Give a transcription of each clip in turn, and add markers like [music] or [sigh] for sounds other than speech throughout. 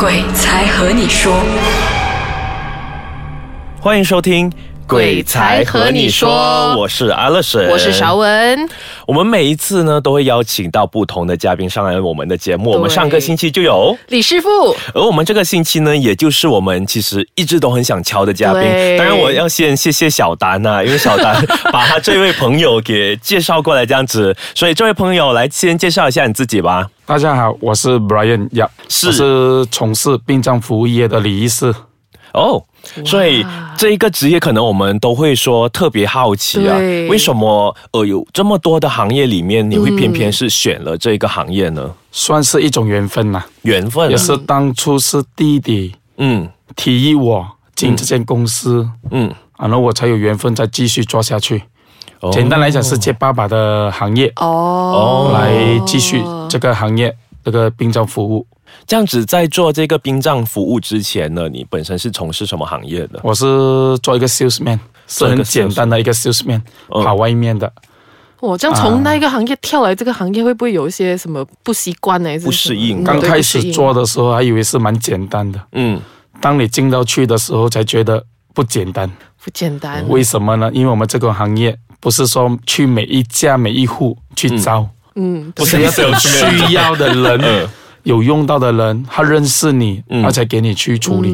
鬼才和你说，欢迎收听《鬼才和你说我是阿乐神，我是邵文，我们每一次呢都会邀请到不同的嘉宾上来我们的节目。我们上个星期就有，李师傅，而我们这个星期呢，也就是我们其实一直都很想敲的嘉宾。当然，我要先谢谢小丹呐、因为小丹把他这位朋友给介绍过来这样子，所以这位朋友来先介绍一下你自己吧。大家好，我是 Brian 呀，是。我是从事殡葬服务业的李医师。哦，所以这一个职业可能我们都会说特别好奇啊，为什么呃有这么多的行业里面，你会偏偏是选了这个行业呢？算是一种缘分呐、缘分。啊也，是当初是弟弟嗯。提议我进这间公司，嗯，然后我才有缘分再继续做下去。哦简单来讲是接爸爸的行业、哦，来继续这个行业这个殡葬服务。这样子，在做这个殡葬服务之前呢，你本身是从事什么行业的？我是做一个 salesman，是很简单的一个 salesman，嗯跑外面的。我这样从那个行业跳来这个行业，会不会有一些什么不习惯呢？还是不适应刚开始做，的时候还以为是蛮简单的，嗯，当你进到去的时候才觉得不简单。不简单。为什么呢？因为我们这个行业不是说去每一家每一户去招，嗯，不是要有需要的人、[laughs] 嗯。有用到的人，他认识你，嗯。他才给你去处理。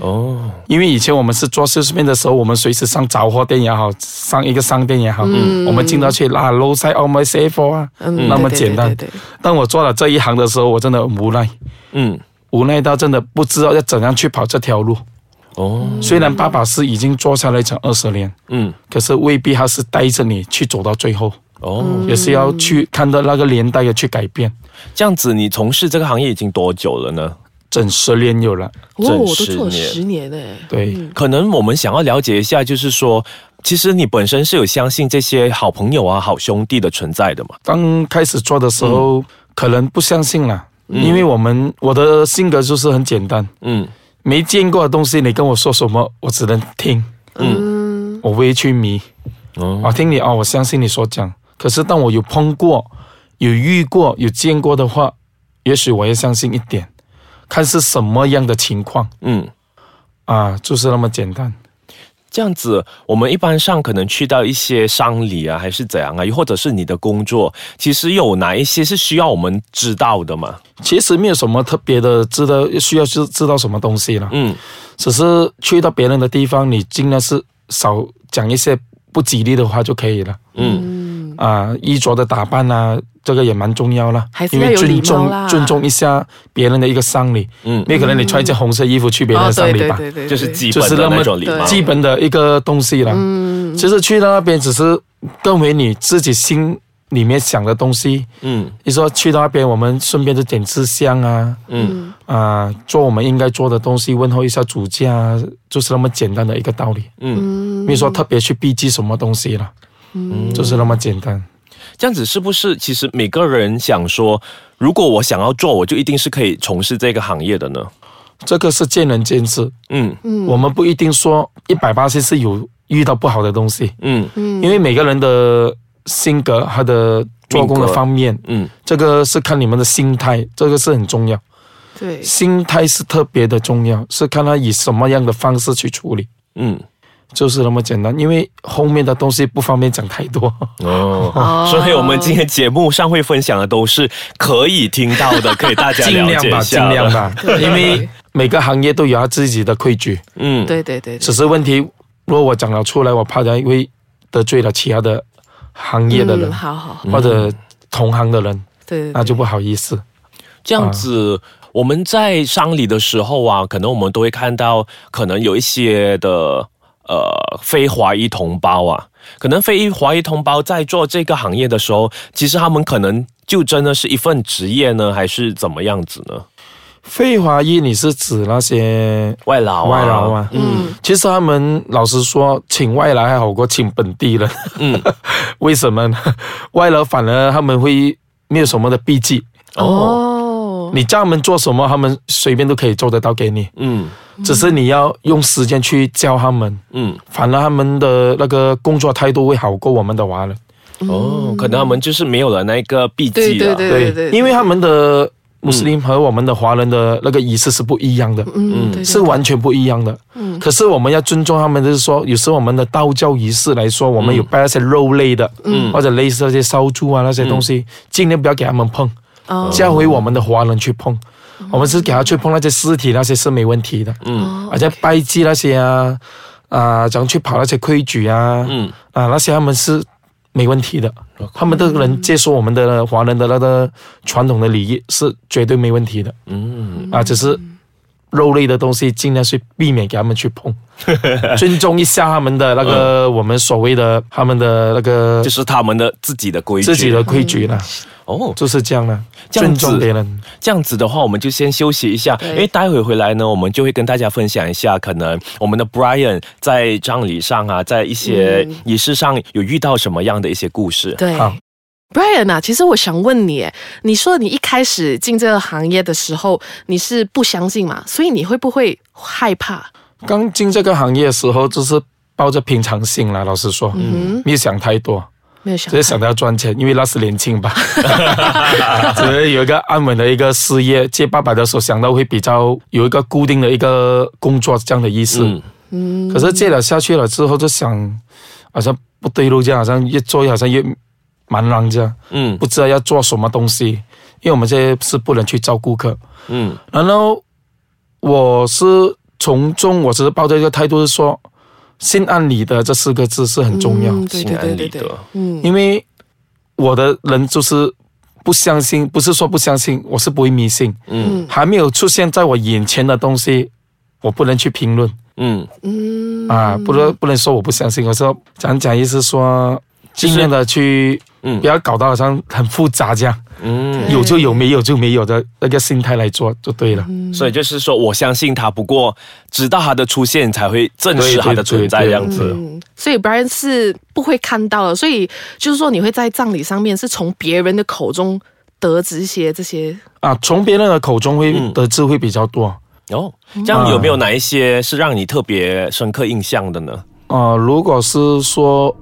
哦，因为以前我们是做 sales man 的时候，我们随时上杂货店也好，上一个商店也好，嗯。我们进到去拉 low side on my safe 啊，嗯那么简单。对对对。当我做了这一行的时候，我真的很无奈，嗯，无奈到真的不知道要怎样去跑这条路。哦，虽然爸爸是已经做下来成二十年，嗯，可是未必他是带着你去走到最后。哦，也是要去看到那个年代要去改变。这样子，你从事这个行业已经多久了呢？整十年有了，哦，整我都做了十年十年呢。对，可能我们想要了解一下，就是说，其实你本身是有相信这些好朋友啊、好兄弟的存在的嘛？刚开始做的时候、可能不相信啦，因为我们我的性格就是很简单，嗯没见过的东西，你跟我说什么，我只能听，嗯，我不会去迷。哦我听你哦，我相信你所讲。可是当我有碰过、有遇过、有见过的话，也许我也相信一点，看是什么样的情况嗯，啊，就是那么简单。这样子，我们一般上可能去到一些商礼啊，还是怎样啊，又或者是你的工作，其实有哪一些是需要我们知道的嘛？其实没有什么特别的，知道需要知知道什么东西了。嗯只是去到别人的地方，你尽量是少讲一些不吉利的话就可以了。嗯啊，衣着的打扮啊，这个也蛮重要啦，因还是要有为尊重尊重一下别人的一个丧礼。嗯，没可能你穿一件红色衣服去别人的丧礼吧？对对对，就是基本的就是那么那种礼貌。基本的一个东西了。嗯，其实去到那边只是更为你自己心里面想的东西。嗯你说去到那边，我们顺便就点支香啊，嗯啊，做我们应该做的东西，问候一下主家啊，就是那么简单的一个道理。嗯，没有说特别去避忌什么东西了，嗯，就是那么简单。这样子是不是？其实每个人想说，如果我想要做，我就一定是可以从事这个行业的呢？这个是见仁见智，嗯嗯我们不一定说一百八十是有遇到不好的东西，嗯嗯因为每个人的性格、他的做工的方面，嗯这个是看你们的心态，这个是很重要。对，心态是特别的重要，是看他以什么样的方式去处理，嗯。就是那么简单。因为后面的东西不方便讲太多。哦，[laughs] 所以我们今天节目上会分享的都是可以听到的，可以大家了 [laughs] 尽量吧，解一下的尽量。吧，因为每个行业都有他自己的规矩。嗯，对对对，只是问题，如果我讲了出来，我怕他会得罪了其他的行业的人、嗯好好，或者同行的人，对，那就不好意思。这样子。我们在商礼的时候啊，可能我们都会看到，可能有一些的呃非华裔同胞啊，可能非华裔同胞在做这个行业的时候，其实他们可能就真的是一份职业呢，还是怎么样子呢？非华裔，你是指那些外劳、啊，外劳啊？嗯，其实他们老实说，请外来还好过请本地人。嗯，[laughs] 为什么呢？[laughs] 外劳反而他们会没有什么的避忌，哦，你叫他们做什么，他们随便都可以做得到给你，嗯。只是你要用时间去教他们。嗯，反而他们的那个工作态度会好过我们的华人。哦，可能他们就是没有了那个避忌了。对对对对对，因为他们的穆斯林和我们的华人的那个仪式是不一样的，嗯，是完全不一样的。嗯。可是我们要尊重他们，就是说，有时候我们的道教仪式来说，我们有拜那些肉类的，嗯。或者类似那些烧猪啊那些东西，尽量不要给他们碰，哦。教回我们的华人去碰。我们是给他去碰那些尸体，那些是没问题的。嗯。而且拜祭那些啊，啊，怎样去跑那些规矩啊，嗯。啊，那些他们是没问题的，他们都能接受我们的华人的那个传统的礼仪是绝对没问题的。嗯。啊，只是肉类的东西尽量去避免给他们去碰，[laughs] 尊重一下他们的那个我们所谓的他们的那个就是他们的自己的规矩，自己的规矩了，哦。就是这样了，这样子尊重别人。这样子的话，我们就先休息一下，对因为待会回来呢，我们就会跟大家分享一下，可能我们的 Brian 在葬礼上啊，在一些嗯仪式上有遇到什么样的一些故事。对好。Brian 啊，其实我想问你，你说你一开始进这个行业的时候，你是不相信嘛？所以你会不会害怕？刚进这个行业的时候，就是抱着平常心啦，老实说，嗯，没有想太多。没有想只是想到要赚钱，因为那时年轻吧，[laughs] 只是有一个安稳的一个事业。接爸爸的时候想到会比较有一个固定的一个工作这样的意思。嗯嗯可是借了下去了之后，就想好像不对路，这样好像越做好像越茫然这样，嗯不知道要做什么东西。因为我们这些是不能去照顾客，嗯然后我是从中，我只是抱着一个态度是说，心安理得这四个字是很重要。嗯对心安理得，嗯因为我的人就是不相信，不是说不相信，我是不会迷信。嗯还没有出现在我眼前的东西，我不能去评论嗯嗯啊，不能不能说我不相信。我说讲讲意思说，尽量的去，嗯不要搞到好像很复杂这样，嗯，有就有，没有就没有的那个心态来做就对了。所以就是说我相信他，不过直到他的出现才会证实他的存在，这样子。嗯，所以 Brian 是不会看到的，所以就是说你会在葬礼上面是从别人的口中得知一些这些，啊，从别人的口中会嗯得知会比较多。哦，这样有没有哪一些是让你特别深刻印象的呢？呃，如果是说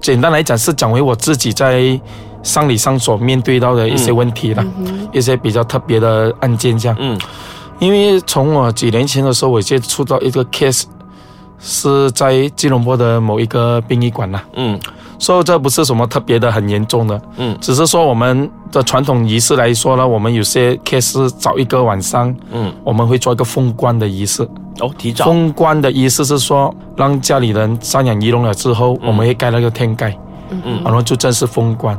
简单来讲，是讲回我自己在丧礼上所面对到的一些问题啦，一些比较特别的案件这样。嗯因为从我几年前的时候，我接触到一个 case，是在吉隆坡的某一个殡仪馆啦。嗯所以这不是什么特别的很严重的，嗯。只是说我们的传统仪式来说呢，我们有些 case 是早一个晚上，嗯，我们会做一个封棺的仪式。哦，提早，封棺的意思是说，让家里人赡养仪容了之后，我们会盖那个天盖，嗯。然后就正式封棺。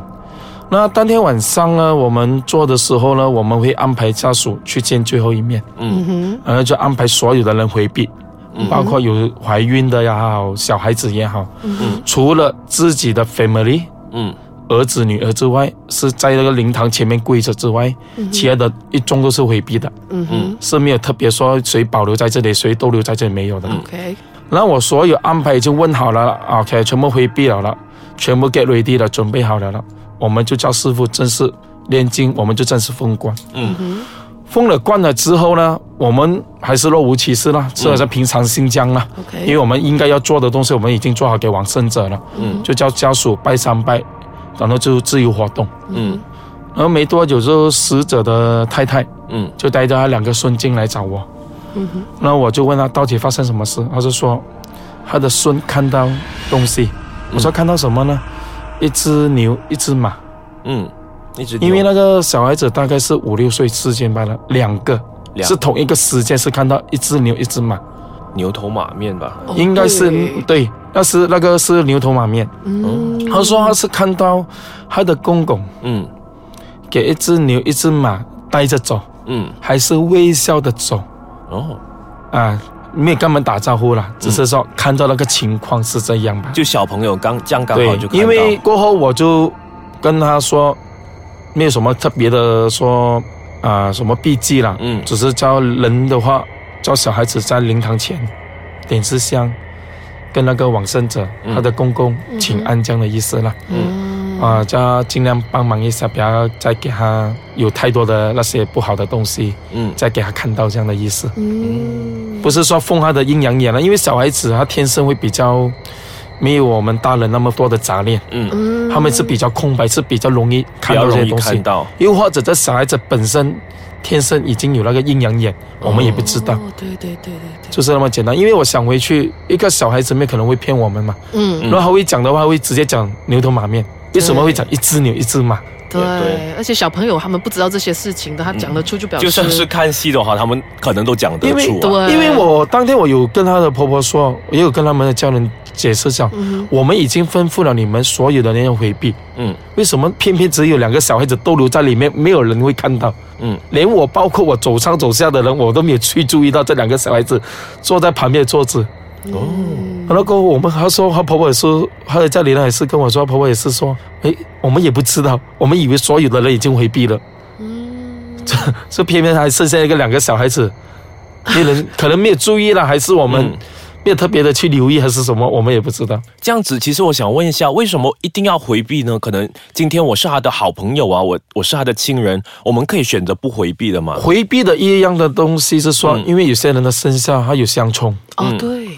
那当天晚上呢，我们做的时候呢，我们会安排家属去见最后一面，嗯。哼，然后就安排所有的人回避，嗯。包括有怀孕的也好，小孩子也好，嗯。除了自己的 family 嗯。儿子女儿之外，是在那个灵堂前面跪着之外，其他的一众都是回避的，嗯嗯是没有特别说谁保留在这里，谁逗留在这里没有的。，OK，然后我所有安排已经问好了，OK，全部回避了了，全部 get ready 了，准备好了了，我们就叫师傅正式念经，我们就正式封棺。嗯封了关了之后呢，我们还是若无其事啦，是好像平常新疆啦因为我们应该要做的东西，我们已经做好给往生者了，嗯就叫家属拜三拜，然后就自由活动。嗯然后没多久，之后死者的太太嗯就带着他两个孙进来找我，嗯哼，然后我就问他到底发生什么事，他就说他的孙看到东西。我说看到什么呢？一只牛，一只马。嗯，一直因为那个小孩子大概是五六岁之间罢了，两个两是同一个时间是看到一只牛，一只马，牛头马面吧，哦应该是对。对，那是那个是牛头马面。嗯，他说他是看到他的公公嗯。给一只牛、一只马带着走，嗯。还是微笑的走。哦，啊，没有跟我们打招呼啦，只是说看到那个情况是这样吧。就小朋友刚这样刚好就，看到，因为过后我就跟他说，没有什么特别的说啊、什么避忌啦，嗯。只是叫人的话，叫小孩子在灵堂前点支香，跟那个往生者、嗯。他的公公请安这样的意思啦。嗯。啊，叫他尽量帮忙一下，不要再给他有太多的那些不好的东西，嗯。再给他看到这样的意思。嗯，不是说封他的阴阳眼了，因为小孩子他天生会比较没有我们大人那么多的杂念，嗯，嗯。他们是比较空白，是比较容易看较容易到这些东西看。到。又或者这小孩子本身天生已经有那个阴阳眼，我们也不知道，哦，对对对对对，就是那么简单。因为我想回去，一个小孩子面可能会骗我们嘛，嗯，然后他会讲的话会直接讲牛头马面，为什么会讲一只牛一只马？对对，而且小朋友他们不知道这些事情的，他讲得出就表示就算是看戏的话，他们可能都讲得因为出啊。对，因为我当天我有跟他的婆婆说，也有跟他们的家人解释讲，嗯我们已经吩咐了你们所有的人要回避，嗯为什么偏偏只有两个小孩子逗留在里面，没有人会看到？嗯，连我，包括我走上走下的人，我都没有去注意到这两个小孩子坐在旁边的桌子。嗯。哦，然后我们他说，她婆婆也是，她的家里人也是跟我说，婆婆也是说，诶，我们也不知道，我们以为所有的人已经回避了，嗯，这偏偏还剩下一个两个小孩子，没人可能没有注意了，还是我们嗯。没有特别的去留意，还是什么，我们也不知道。这样子，其实我想问一下，为什么一定要回避呢？可能今天我是他的好朋友啊，我我是他的亲人，我们可以选择不回避的嘛？回避的一样的东西是说，嗯。因为有些人的生肖他有相冲，哦对，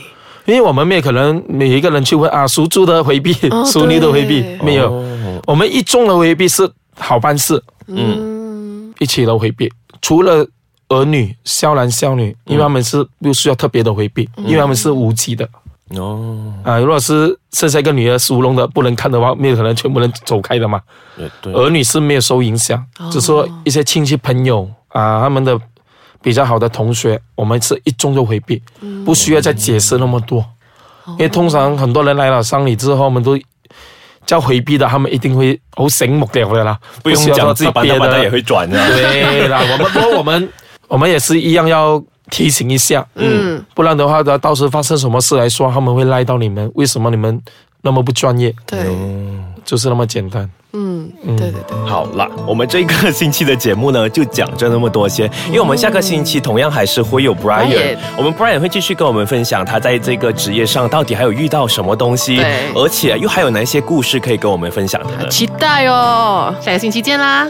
因为我们没有可能每一个人去问啊，属猪的回避，哦 [laughs] 属牛的回避，没有。哦。我们一中的回避是好办事，嗯。一起的回避，除了儿女、孝男孝女，因为他们是不需要特别的回避，因为他们是无忌的。哦，啊。如果是剩下一个女儿属龙的不能看的话，没有可能全部人走开的嘛。儿女是没有受影响，哦。只说一些亲戚朋友啊，他们的比较好的同学，我们是一中就回避，不需要再解释那么多。因为通常很多人来了丧礼之后，我们都叫回避的，他们一定会好醒目的的啦，不用讲，自己特别班他也。会转的。[laughs] 对啦，我们不过我们我们也是一样要提醒一下，嗯不然的话，到时发生什么事来说，他们会赖到你们，为什么你们那么不专业？对，就是那么简单。嗯对对对，好了，我们这个星期的节目呢，就讲这那么多先，因为我们下个星期同样还是会有 Brian，Brian 我们 Brian 会继续跟我们分享他在这个职业上到底还有遇到什么东西对，而且又还有哪些故事可以跟我们分享的呢？期待哦，下个星期见啦。